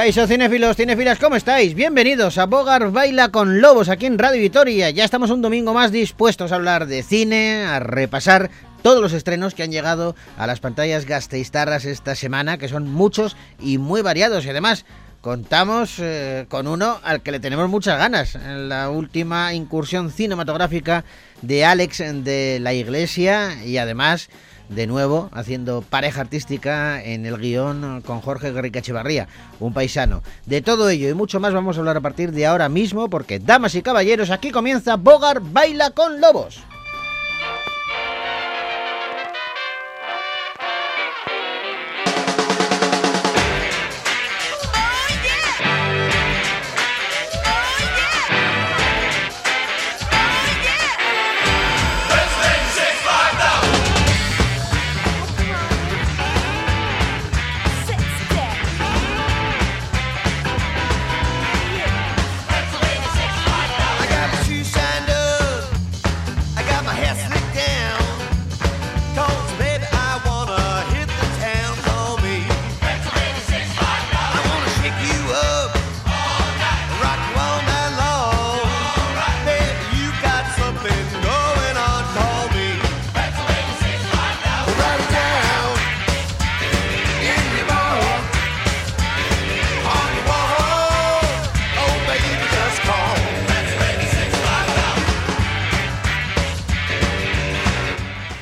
Kaiso cinefilos, cinefilas, ¿cómo estáis? Bienvenidos a Bogar Baila con Lobos aquí en Radio Vitoria. Ya estamos un domingo más dispuestos a hablar de cine, a repasar todos los estrenos que han llegado a las pantallas gasteiztarras esta semana, que son muchos y muy variados. Y además, contamos eh, con uno al que le tenemos muchas ganas. En la última incursión cinematográfica de Alex de la Iglesia y además de nuevo haciendo pareja artística en el guion con Jorge Garrica Echevarría, un paisano. De todo ello y mucho más vamos a hablar a partir de ahora mismo porque, damas y caballeros, aquí comienza Bogar Baila con Lobos.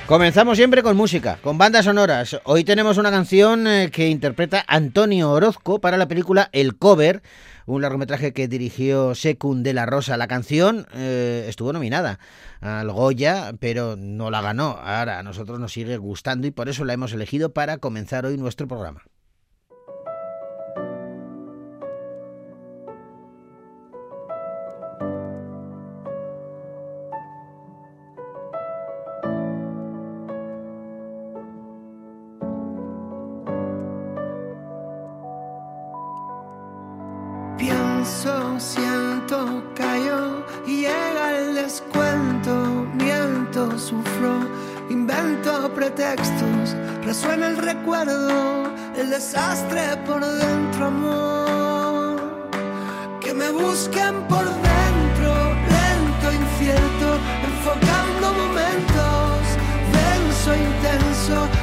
Comenzamos siempre con música, con bandas sonoras. Hoy tenemos una canción eh, que interpreta Antonio Orozco para la película El Cover, un largometraje que dirigió Secund de la Rosa. La canción eh, estuvo nominada al Goya, pero no la ganó. Ahora a nosotros nos sigue gustando y por eso la hemos elegido para comenzar hoy nuestro programa. Pretextos, resuena el recuerdo, el desastre por dentro, amor. Que me busquen por dentro, lento, incierto, enfocando momentos, denso, intenso,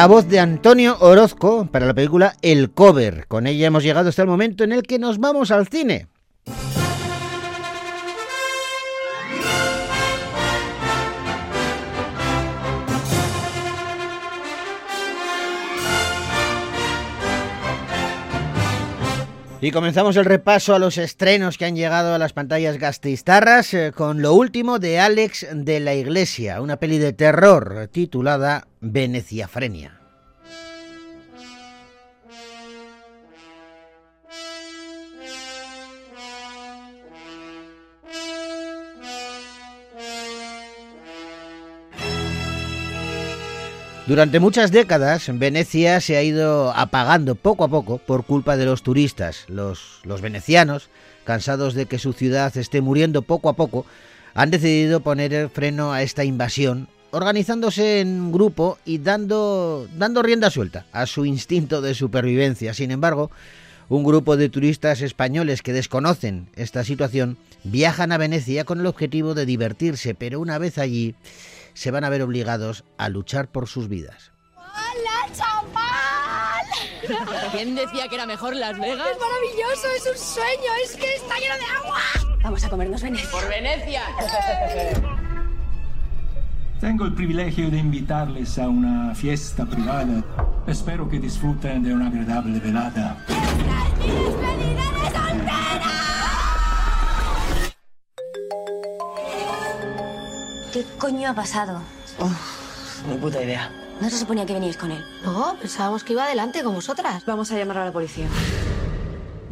la voz de Antonio Orozco para la película El Cover. Con ella hemos llegado hasta el momento en el que nos vamos al cine. Y comenzamos el repaso a los estrenos que han llegado a las pantallas gastistarras eh, con lo último de Alex de la Iglesia, una peli de terror titulada Veneciafrenia. Durante muchas décadas, Venecia se ha ido apagando poco a poco por culpa de los turistas. Los, los, venecianos, cansados de que su ciudad esté muriendo poco a poco, han decidido poner el freno a esta invasión, organizándose en grupo y dando, dando rienda suelta a su instinto de supervivencia. Sin embargo, un grupo de turistas españoles que desconocen esta situación viajan a Venecia con el objetivo de divertirse, pero una vez allí se van a ver obligados a luchar por sus vidas. ¡Hola, chaval! ¿Quién decía que era mejor Las Vegas? Es maravilloso, es un sueño, es que está lleno de agua. Vamos a comernos Venecia. ¡Por Venecia! Tengo el privilegio de invitarles a una fiesta privada. Espero que disfruten de una agradable velada. ¿Qué coño ha pasado? Uf, ni puta idea. ¿No se suponía que veníais con él? No, pensábamos que iba adelante con vosotras. Vamos a llamar a la policía.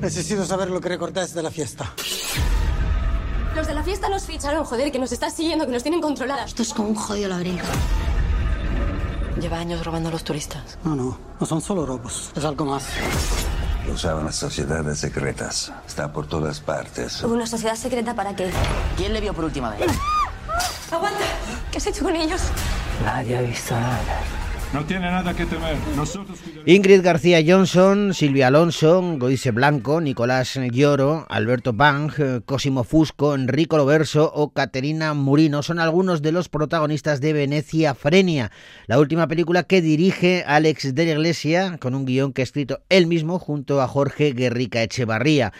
Necesito saber lo que recordáis de la fiesta. Los de la fiesta nos ficharon, joder, que nos estás siguiendo, que nos tienen controladas. Esto es como un jodido laberinto. Lleva años robando a los turistas. No, no, no son solo robos, es algo más. Lo usaban las sociedades secretas. Está por todas partes. ¿Una sociedad secreta para qué? ¿Quién le vio por última vez? ¡Aguanta! ¿Qué has hecho con ellos? Nadie ha visto nada. No tiene nada que temer. Nosotros Ingrid García Johnson, Silvia Alonso, Godice Blanco, Nicolás Lloro, Alberto Bang, Cosimo Fusco, Enrico Loverso o Caterina Murino son algunos de los protagonistas de Venecia Frenia, la última película que dirige Alex de la Iglesia con un guion que ha escrito él mismo junto a Jorge Guerrica Echevarría.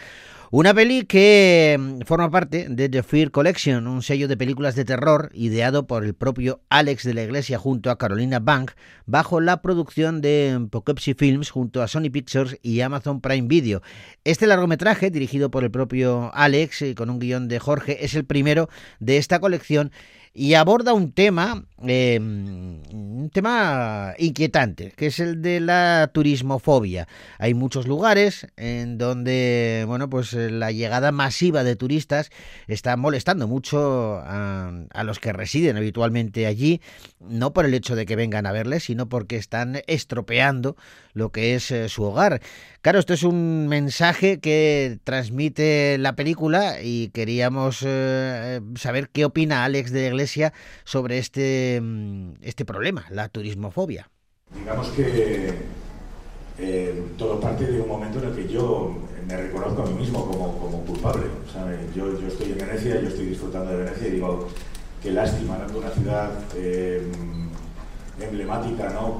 Una peli que mm, forma parte de The Fear Collection, un sello de películas de terror ideado por el propio Alex de la Iglesia junto a Carolina Bank, bajo la producción de Poughkeepsie Films junto a Sony Pictures y Amazon Prime Video. Este largometraje, dirigido por el propio Alex y con un guion de Jorge, es el primero de esta colección y aborda un tema, eh, un tema inquietante, que es el de la turismofobia. Hay muchos lugares en donde, bueno, pues la llegada masiva de turistas está molestando mucho a, a los que residen habitualmente allí, no por el hecho de que vengan a verles, sino porque están estropeando lo que es eh, su hogar. Claro, esto es un mensaje que transmite la película y queríamos eh, saber qué opina Alex de la Iglesia sobre este, mm, este problema, la turismofobia. Digamos que eh, todo parte de un momento en el que yo me reconozco a mí mismo como, culpable. Yo, estoy en Venecia, yo estoy disfrutando de Venecia y digo, qué lástima, ¿no? Una ciudad eh, emblemática, ¿no?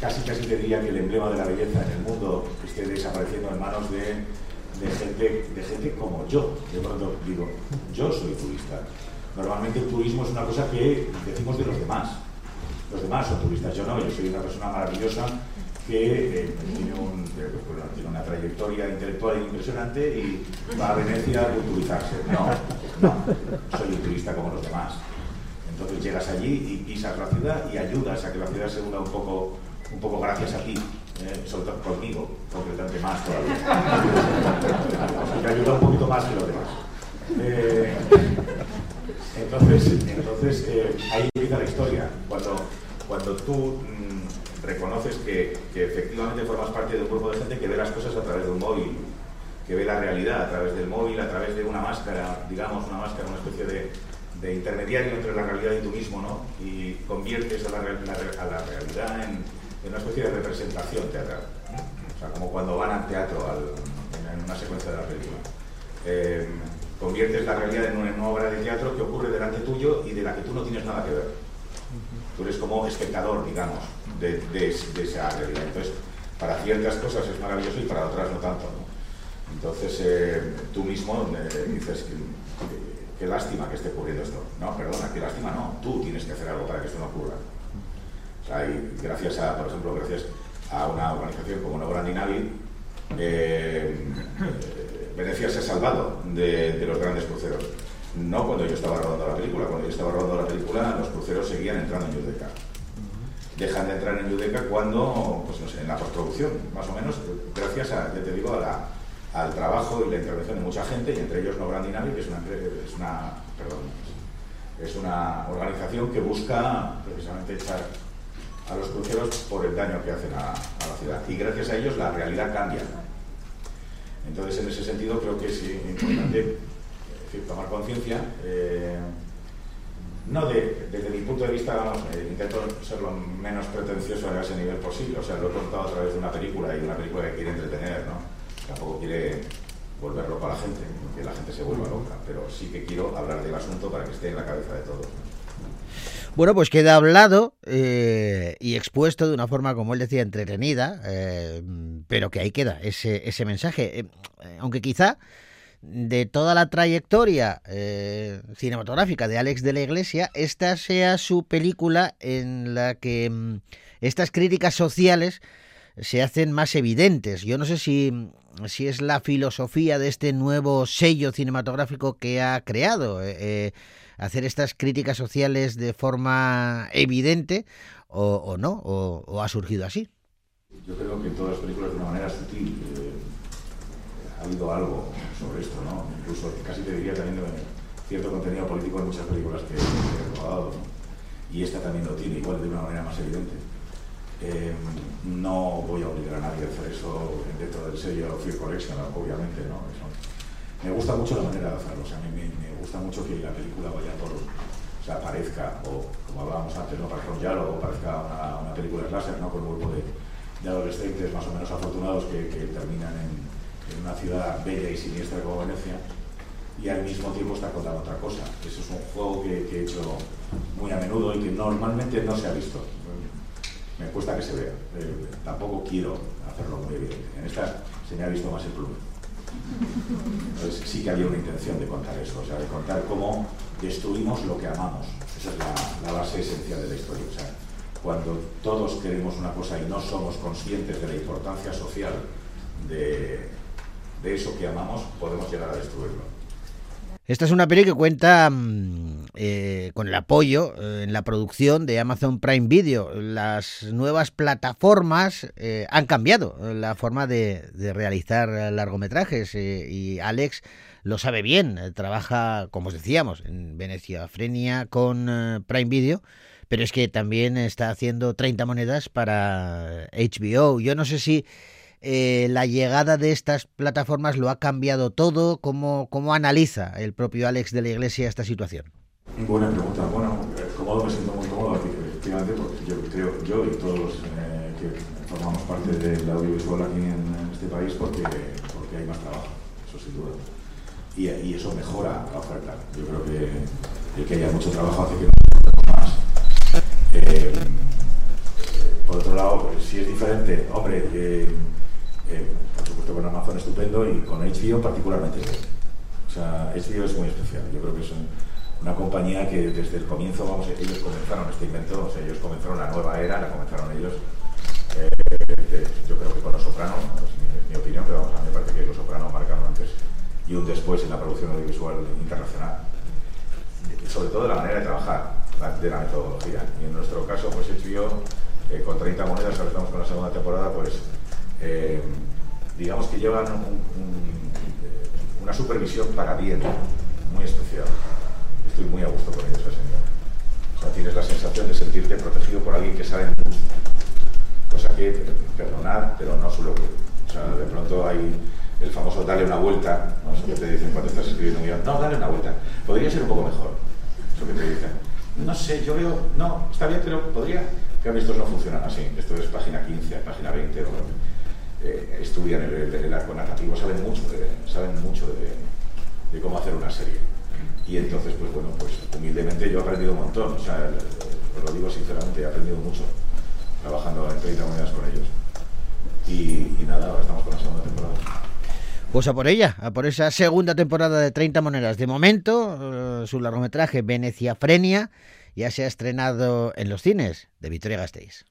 casi casi te diría que el emblema de la belleza en el mundo esté desapareciendo en manos de, de gente, de gente como yo. De pronto digo, yo soy turista. Normalmente el turismo es una cosa que decimos de los demás. Los demás son turistas, yo no, yo soy una persona maravillosa que eh, tiene, un, bueno, tiene, una trayectoria intelectual impresionante y va a Venecia a culturizarse. No, no, soy un turista como los demás. Entonces llegas allí y pisas la ciudad y ayudas a que la ciudad se una un poco un poco gracias a ti, eh, sobre todo conmigo, concretamente más todavía. o sea, ayuda un poquito más que los demás. Eh, entonces, entonces eh, ahí empieza la historia. Cuando, cuando tú mmm, reconoces que, que, efectivamente formas parte de un grupo de gente que ve las cosas a través de un móvil, que ve la realidad a través del móvil, a través de una máscara, digamos, una máscara, una especie de, de intermediario entre la realidad y tú mismo, ¿no? Y conviertes a la, la, a la realidad en, una especie de representación teatral. O sea, como cuando van al teatro al, en, en, una secuencia de la película. Eh, conviertes la realidad en una, obra de teatro que ocurre delante tuyo y de la que tú no tienes nada que ver. Tú eres como espectador, digamos. de, de, de esa realidad. Entonces, para ciertas cosas es maravilloso y para otras no tanto. ¿no? Entonces, eh, tú mismo eh, dices, qué lástima que esté ocurriendo esto. No, perdona, qué lástima no. Tú tienes que hacer algo para que esto no ocurra. O sea, y gracias a, por ejemplo, gracias a una organización como Nobran Navi, eh, Venecia se ha salvado de, de, los grandes cruceros. No cuando yo estaba rodando la película, cuando yo estaba rodando la película los cruceros seguían entrando en Yudeca. Dejan de entrar en Yudeca cuando, pues no sé, en la postproducción, más o menos, gracias a, ya te digo, a la, al trabajo y la intervención de mucha gente, y entre ellos No Brand Dynamic, que es una, es una, perdón, es una organización que busca precisamente echar a los cruceros por el daño que hacen a, a, la ciudad. Y gracias a ellos la realidad cambia. Entonces, en ese sentido, creo que es importante tomar conciencia. Eh, no de, desde mi punto de vista, vamos, eh, intento ser lo menos pretencioso a ese nivel posible. O sea, lo he contado a través de una película y una película que quiere entretener, ¿no? Tampoco quiere volver loca a la gente, que la gente se vuelva loca, pero sí que quiero hablar del asunto para que esté en la cabeza de todos. Bueno, pues queda hablado eh, y expuesto de una forma, como él decía, entretenida, eh, pero que ahí queda ese, ese mensaje. Eh, aunque quizá de toda la trayectoria cinematográfica de Alex de la Iglesia, esta sea su película en la que mm, estas críticas sociales se hacen más evidentes. Yo no sé si, si es la filosofía de este nuevo sello cinematográfico que ha creado. Eh, hacer estas críticas sociales de forma evidente o, o no, o, ha surgido así. Yo creo que en todas las películas de una manera sutil eh, ha habido algo sobre esto, ¿no? Incluso casi te diría también cierto contenido político en muchas películas que, que he rodado, ¿no? y esta también lo tiene, igual de una manera más evidente. Eh, no voy a obligar a nadie a hacer eso dentro del sello Fear Collection, obviamente, ¿no? Eso, me gusta mucho la manera de hacerlo, o sea, me, gusta mucho que la película vaya por, o sea, parezca, o como hablábamos antes, ¿no? Parezca un parezca una, película de ¿no? Con un grupo de, adolescentes más o menos afortunados que, terminan en, en, una ciudad bella y siniestra como Venecia, y al mismo tiempo está contando otra cosa. Eso es un juego que, que he hecho muy a menudo y que normalmente no se ha visto. Me cuesta que se vea. Eh, tampoco quiero hacerlo muy evidente. En esta se me ha visto más el plume. Entonces sí que había una intención de contar eso, o sea, de contar cómo destruimos lo que amamos. Esa es la, la base esencial de la historia. O sea, cuando todos queremos una cosa y no somos conscientes de la importancia social de, de eso que amamos, podemos llegar a destruirlo. Esta es una peli que cuenta mmm, eh, con el apoyo eh, en la producción de Amazon Prime Video. Las nuevas plataformas eh, han cambiado la forma de, realizar largometrajes eh, y Alex lo sabe bien. Trabaja, como os decíamos, en Venecia Frenia con eh, Prime Video, pero es que también está haciendo 30 monedas para HBO. Yo no sé si eh, la llegada de estas plataformas lo ha cambiado todo. ¿Cómo, ¿Cómo analiza el propio Alex de la Iglesia esta situación? Buena pregunta. Bueno, cómodo me siento muy cómodo, efectivamente, porque yo creo, yo y todos los eh, que formamos parte del audiovisual aquí en, este país, porque, porque hay más trabajo, eso sin duda. Y, y, eso mejora la oferta. Yo creo que el que haya mucho trabajo hace que nos más. Eh, por otro lado, si es diferente, hombre, eh, eh, por supuesto con Amazon estupendo y con HBO particularmente bien. O sea, HBO es muy especial. Yo creo que es un, una compañía que desde el comienzo, vamos, ellos comenzaron este invento, o sea, ellos comenzaron la nueva era, la comenzaron ellos. Eh, yo creo que con Los Sopranos, no es mi, opinión, pero vamos, a mí me parece que Los Sopranos marcaron antes y un después en la producción audiovisual internacional. Sobre todo la manera de trabajar, de la metodología. Y en nuestro caso, pues HBO, eh, con 30 monedas, ahora estamos con la segunda temporada, pues eh, digamos que llevan un, una supervisión para bien, muy especial. Estoy muy a gusto con ellos, señor. O sea, tienes la sensación de sentirte protegido por alguien que sabe mucho. Cosa que, perdonar, pero no suelo O sea, de pronto hay el famoso dale una vuelta, ¿no? Eso que te dicen cuando estás escribiendo un guion, no, dale una vuelta, podría ser un poco mejor, eso que te dicen. No sé, yo veo, no, está bien, pero podría, que estos no funcionan así, esto es página 15, página 20, ¿no? Eh, estudian el, el, el, arco narrativo, saben mucho, de, saben mucho de, de, cómo hacer una serie. Y entonces, pues bueno, pues humildemente yo he aprendido un montón, o sea, os lo digo sinceramente, he aprendido mucho trabajando en 30 monedas con ellos. Y, y nada, ahora estamos con la segunda temporada. Pues a por ella, a por esa segunda temporada de 30 monedas. De momento, eh, su largometraje Venecia Frenia ya se ha estrenado en los cines de Victoria Gasteiz.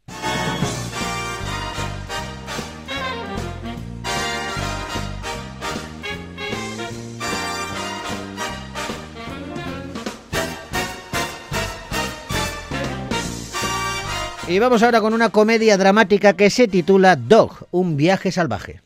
Y vamos ahora con una comedia dramática que se titula Dog, un viaje salvaje.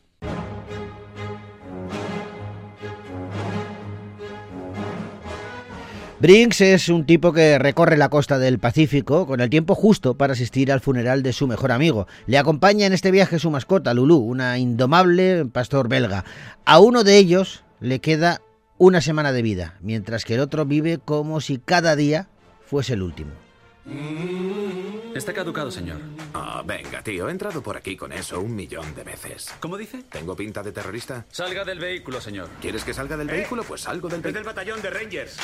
Brinks es un tipo que recorre la costa del Pacífico con el tiempo justo para asistir al funeral de su mejor amigo. Le acompaña en este viaje su mascota, Lulu, una indomable pastor belga. A uno de ellos le queda una semana de vida, mientras que el otro vive como si cada día fuese el último. Está caducado, señor. Ah, venga, tío, he entrado por aquí con eso un millón de veces. ¿Cómo dice? ¿Tengo pinta de terrorista? Salga del vehículo, señor. ¿Quieres que salga del vehículo? Pues salgo del Es vehículo. del batallón de Rangers.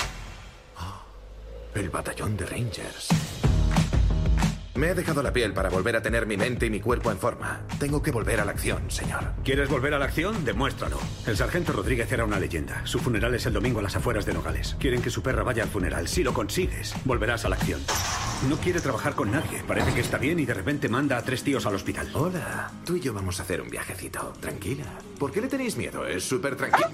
El batallón de Rangers. Me he dejado la piel para volver a tener mi mente y mi cuerpo en forma. Tengo que volver a la acción, señor. ¿Quieres volver a la acción? Demuéstralo. El sargento Rodríguez era una leyenda. Su funeral es el domingo a las afueras de Nogales. Quieren que su perra vaya al funeral. Si lo consigues, volverás a la acción. No quiere trabajar con nadie. Parece que está bien y de repente manda a tres tíos al hospital. Hola, tú y yo vamos a hacer un viajecito. Tranquila. ¿Por qué le tenéis miedo? Es súper tranquilo.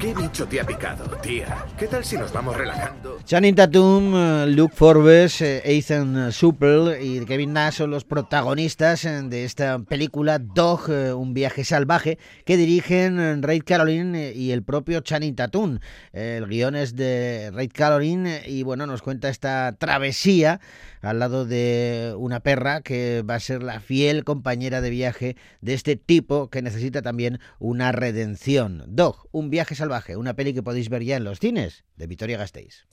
¿Qué bicho te ha picado, tía? ¿Qué tal si nos vamos relajando? Channing Tatum, eh, Luke Forbes, eh, Ethan Supple y Kevin Nash son los protagonistas eh, de esta película Dog, un viaje salvaje, que dirigen Ray Caroline y el propio Channing Tatum. El guion es de Ray Caroline y bueno, nos cuenta esta travesía al lado de una perra que va a ser la fiel compañera de viaje de este tipo que necesita también una redención. Dog, un viaje salvaje, una peli que podéis ver ya en los cines de Vitoria Gasteiz.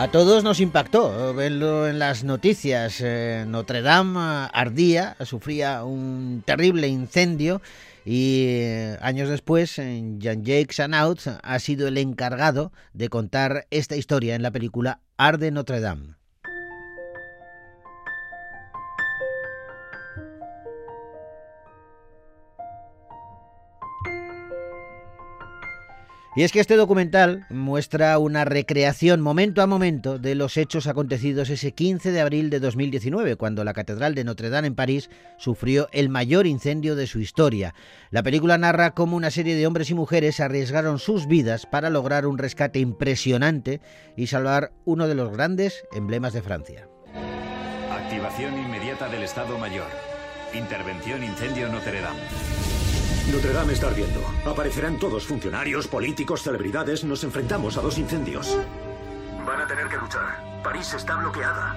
A todos nos impactó verlo en las noticias. Eh, Notre Dame eh, ardía, sufría un terrible incendio y eh, años después Jean-Jacques Anaut ha sido el encargado de contar esta historia en la película Arde Notre Dame. Y es que este documental muestra una recreación momento a momento de los hechos acontecidos ese 15 de abril de 2019, cuando la Catedral de Notre Dame en París sufrió el mayor incendio de su historia. La película narra cómo una serie de hombres y mujeres arriesgaron sus vidas para lograr un rescate impresionante y salvar uno de los grandes emblemas de Francia. Activación inmediata del Estado Mayor. Intervención incendio Notre Dame. Notre Dame está ardiendo. Aparecerán todos, funcionarios, políticos, celebridades. Nos enfrentamos a dos incendios. Van a tener que luchar. París está bloqueada.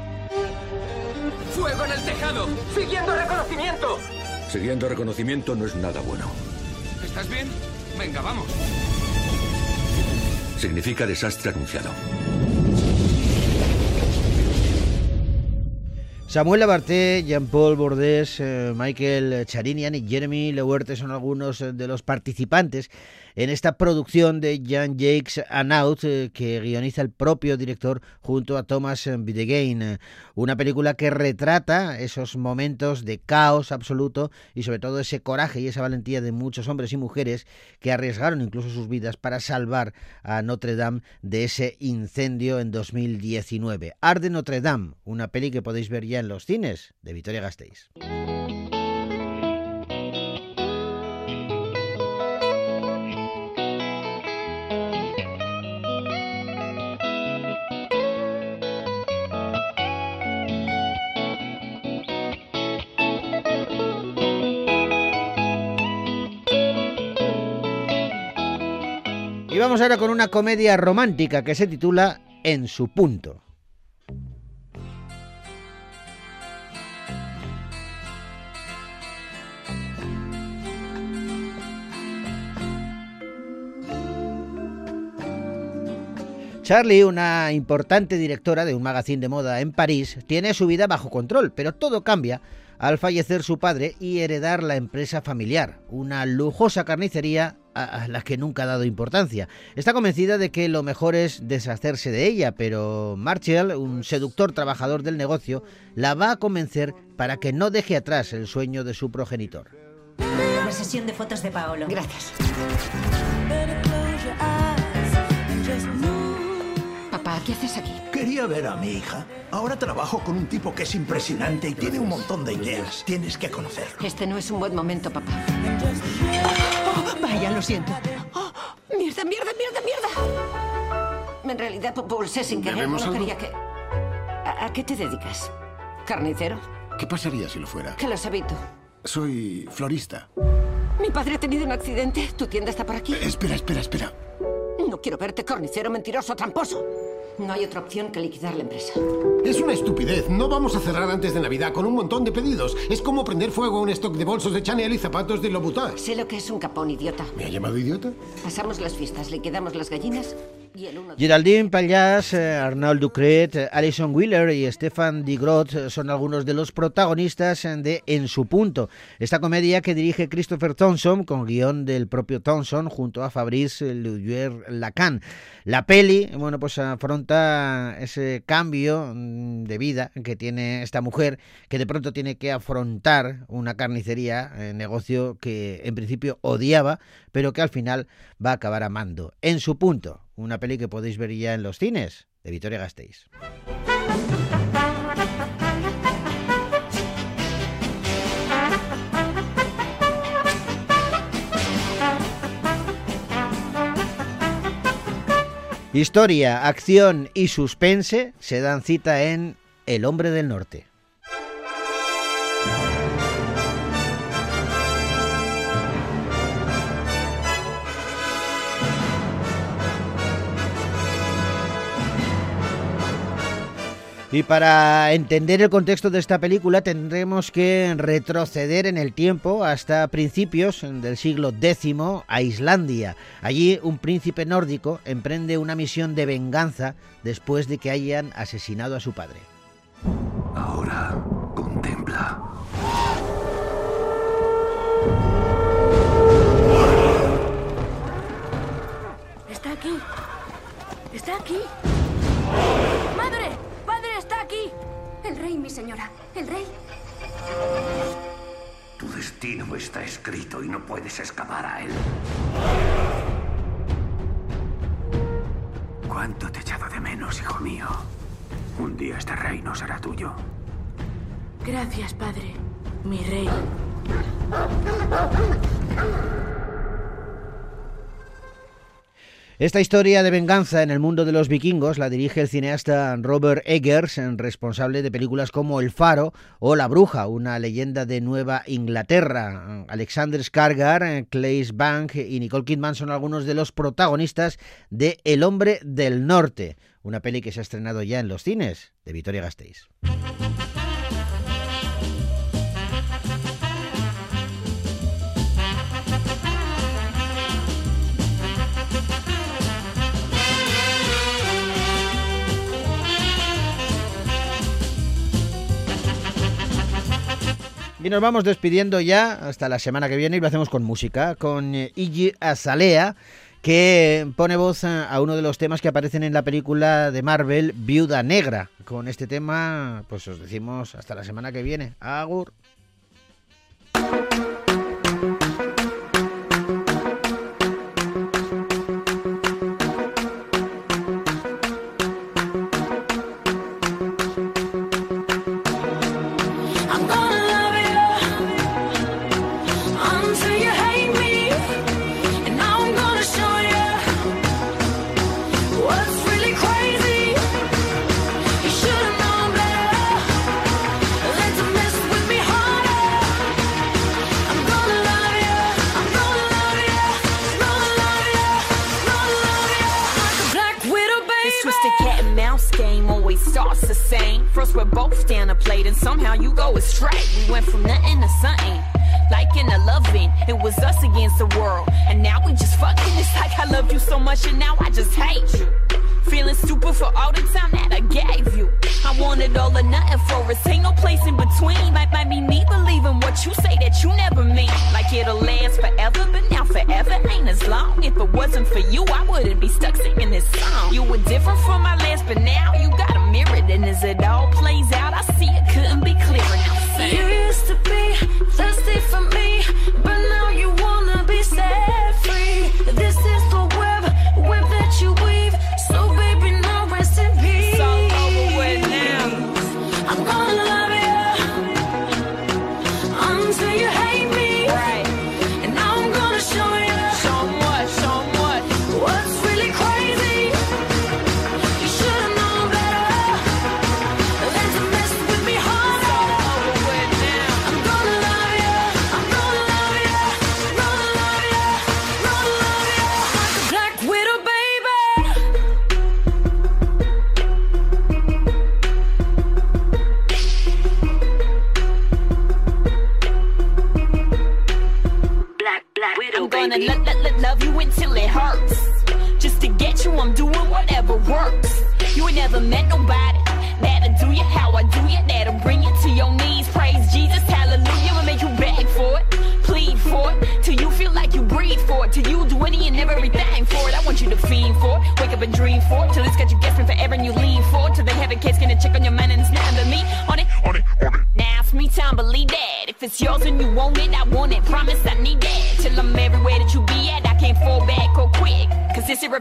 ¡Fuego en el tejado! ¡Siguiendo reconocimiento! Siguiendo reconocimiento no es nada bueno. ¿Estás bien? Venga, vamos. Significa desastre anunciado. Samuel Abarté, Jean-Paul Bordés, eh, Michael Charinian y Jeremy Lehuerte son algunos eh, de los participantes en esta producción de Jean-Jacques Anaut eh, que guioniza el propio director junto a Thomas Bidegain. Una película que retrata esos momentos de caos absoluto y sobre todo ese coraje y esa valentía de muchos hombres y mujeres que arriesgaron incluso sus vidas para salvar a Notre Dame de ese incendio en 2019. Arde Notre Dame, una peli que podéis ver ya en los cines de Vitoria Gasteiz. Y vamos ahora con una comedia romántica que se titula En su punto. Charlie, una importante directora de un magazine de moda en París, tiene su vida bajo control, pero todo cambia al fallecer su padre y heredar la empresa familiar, una lujosa carnicería a la que nunca ha dado importancia. Está convencida de que lo mejor es deshacerse de ella, pero Marshall, un seductor trabajador del negocio, la va a convencer para que no deje atrás el sueño de su progenitor. La sesión de fotos de Paolo. Gracias. Papá, ¿qué haces aquí? Quería ver a mi hija. Ahora trabajo con un tipo que es impresionante y tiene un montón de ideas. Tienes que conocerlo. Este no es un buen momento, papá. Vaya, lo siento. Oh, ¡Mierda, mierda, mierda, mierda! En realidad pulsé sin querer. ¿Bebemos No algo? quería que... ¿A, a qué te dedicas? ¿Carnicero? ¿Qué pasaría si lo fuera? ¿Qué lo sabí tú? Soy florista. Mi padre ha tenido un accidente. ¿Tu tienda está por aquí? Espera, espera, espera. No quiero verte carnicero, mentiroso, tramposo. No hay otra opción que liquidar la empresa. Es una estupidez. No vamos a cerrar antes de Navidad con un montón de pedidos. Es como prender fuego a un stock de bolsos de Chanel y zapatos de Louboutin. Sé lo que es un capón, idiota. ¿Me ha llamado idiota? Pasamos las fiestas, liquidamos las gallinas. Geraldine Payas, eh, Arnaud Ducret, eh, Alison Wheeler y Stefan Digrot son algunos de los protagonistas eh, de En su punto, esta comedia que dirige Christopher Thompson con guion del propio Thompson junto a Fabrice Luyer-Lacan. La peli, bueno, pues afronta ese cambio mm, de vida que tiene esta mujer que de pronto tiene que afrontar una carnicería, negocio que en principio odiaba, pero que al final va a acabar amando. En su punto, una peli que podéis ver ya en los cines de Vitoria Gasteiz. Historia, acción y suspense se dan cita en El hombre del norte. Y para entender el contexto de esta película tendremos que retroceder en el tiempo hasta principios del siglo X a Islandia. Allí un príncipe nórdico emprende una misión de venganza después de que hayan asesinado a su padre. Ahora, señora. El rey. Tu destino está escrito y no puedes escapar a él. ¿Cuánto te he echado de menos, hijo mío? Un día este reino será tuyo. Gracias, padre. Mi rey. Esta historia de venganza en el mundo de los vikingos la dirige el cineasta Robert Eggers, responsable de películas como El Faro o La Bruja, una leyenda de Nueva Inglaterra. Alexander Skarsgård, Claes Bank y Nicole Kidman son algunos de los protagonistas de El Hombre del Norte, una peli que se ha estrenado ya en los cines de Vitoria Gasteiz. Y nos vamos despidiendo ya hasta la semana que viene y lo hacemos con música, con eh, Iggy Azalea, que pone voz a a uno de los temas que aparecen en la película de Marvel, Viuda Negra. Con este tema, pues os decimos hasta la semana que viene. Agur. We went from nothing to something. Like in a loving, it was us against the world. And now we just fucking. It's like I love you so much and now I just hate you. Feeling stupid for all the time that I gave you. I wanted all or nothing for us, ain't no place in between. Might, might be me believing what you say that you never mean. Like it'll last forever, but now forever ain't as long. If it wasn't for you, I wouldn't be stuck singing this song. You were different from my last, but now you got a mirror. And as it all plays out, I see it couldn't be clearer. You used to be thirsty for me, but now you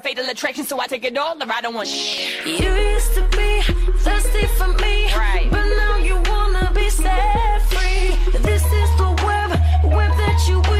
fatal attraction, so I take it all or I don't want shit. You used to be thirsty for me, right. but now you wanna be set free. This is the web, web that you.